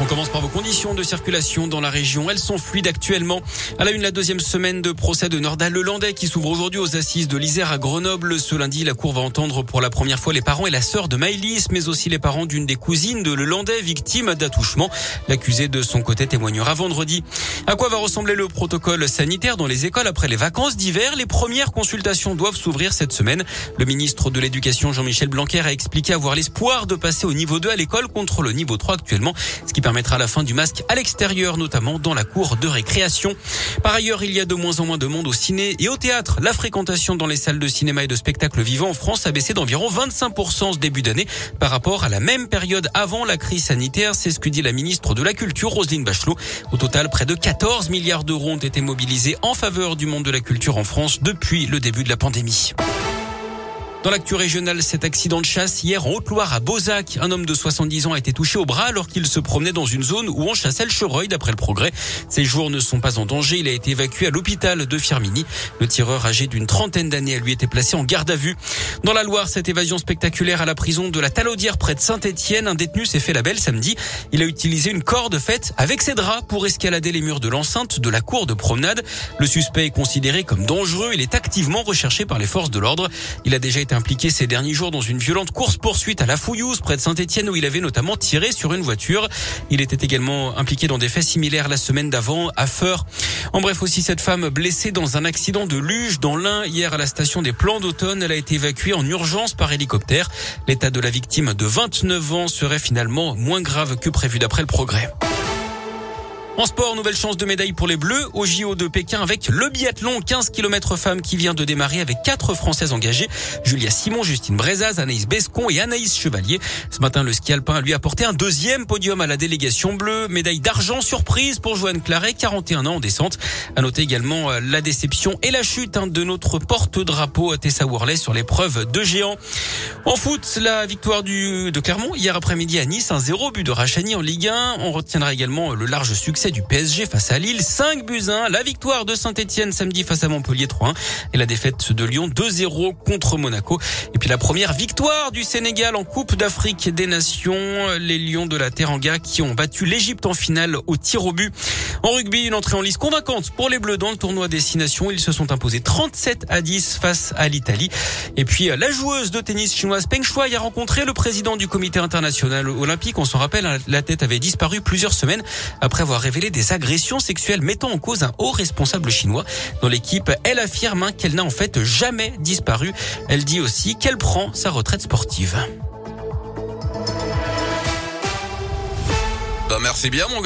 On commence par vos conditions de circulation dans la région. Elles sont fluides actuellement. À la une, la deuxième semaine de procès de Nordal Lelandais qui s'ouvre aujourd'hui aux assises de l'Isère à Grenoble. Ce lundi, la cour va entendre pour la première fois les parents et la sœur de Maëlys, mais aussi les parents d'une des cousines de Lelandais, victime d'attouchement. L'accusé de son côté témoignera vendredi. À quoi va ressembler le protocole sanitaire dans les écoles après les vacances d'hiver? Les premières consultations doivent s'ouvrir cette semaine. Le ministre de l'Éducation, Jean-Michel Blanquer, a expliqué avoir l'espoir de passer au niveau 2 à l'école contre le niveau 3 actuellement, permettra la fin du masque à l'extérieur, notamment dans la cour de récréation. Par ailleurs, il y a de moins en moins de monde au ciné et au théâtre. La fréquentation dans les salles de cinéma et de spectacle vivant en France a baissé d'environ 25% ce début d'année par rapport à la même période avant la crise sanitaire. C'est ce que dit la ministre de la Culture, Roselyne Bachelot. Au total, près de 14 milliards d'euros ont été mobilisés en faveur du monde de la culture en France depuis le début de la pandémie. Dans l'actu régionale, cet accident de chasse hier en Haute-Loire à Beauzac. Un homme de 70 ans a été touché au bras alors qu'il se promenait dans une zone où on chassait le chevreuil d'après le progrès. Ses jours ne sont pas en danger. Il a été évacué à l'hôpital de Firmini. Le tireur âgé d'une trentaine d'années a lui été placé en garde à vue. Dans la Loire, cette évasion spectaculaire à la prison de la Talaudière près de Saint-Etienne. Un détenu s'est fait la belle samedi. Il a utilisé une corde faite avec ses draps pour escalader les murs de l'enceinte de la cour de promenade. Le suspect est considéré comme dangereux. Il est activement recherché par les forces de l'ordre. Il a déjà été impliqué ces derniers jours dans une violente course-poursuite à la Fouillouse, près de Saint-Etienne, où il avait notamment tiré sur une voiture. Il était également impliqué dans des faits similaires la semaine d'avant à Feur. En bref, aussi cette femme blessée dans un accident de luge dans l'Ain hier à la station des Plans d'automne. Elle a été évacuée en urgence par hélicoptère. L'état de la victime de 29 ans serait finalement moins grave que prévu d'après le progrès. En sport, nouvelle chance de médaille pour les Bleus au JO de Pékin avec le biathlon 15 km femmes qui vient de démarrer avec quatre Françaises engagées. Julia Simon, Justine Brezaz, Anaïs Bescon et Anaïs Chevalier. Ce matin, le ski alpin a lui apporté un deuxième podium à la délégation bleue. Médaille d'argent surprise pour Joanne Claret, 41 ans en descente. À noter également euh, la déception et la chute hein, de notre porte-drapeau Tessa Worley sur l'épreuve de géant. En foot, la victoire du, de Clermont hier après-midi à Nice, un zéro but de Rachani en Ligue 1. On retiendra également le large succès du PSG face à Lille, 5 buts 1. La victoire de Saint-Etienne samedi face à Montpellier 3-1 et la défaite de Lyon 2-0 contre Monaco. Et puis la première victoire du Sénégal en Coupe d'Afrique des Nations, les Lions de la Teranga qui ont battu l'Égypte en finale au tir au but. En rugby, une entrée en liste convaincante pour les Bleus dans le tournoi Destination. Ils se sont imposés 37 à 10 face à l'Italie. Et puis la joueuse de tennis chinoise Peng Shuai a rencontré le président du comité international olympique. On s'en rappelle, la tête avait disparu plusieurs semaines après avoir révélé des agressions sexuelles mettant en cause un haut responsable chinois. Dans l'équipe, elle affirme hein, qu'elle n'a en fait jamais disparu. Elle dit aussi qu'elle prend sa retraite sportive. Bah merci bien mon